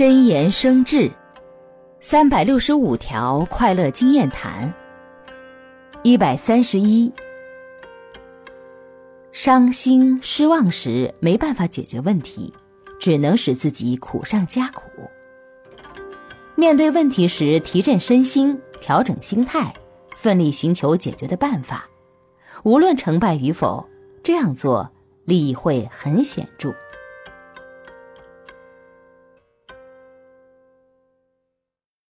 真言生智三百六十五条快乐经验谈一百三十一伤心失望时没办法解决问题只能使自己苦上加苦。面对问题时提振身心调整心态奋力寻求解决的办法。无论成败与否这样做利益会很显著。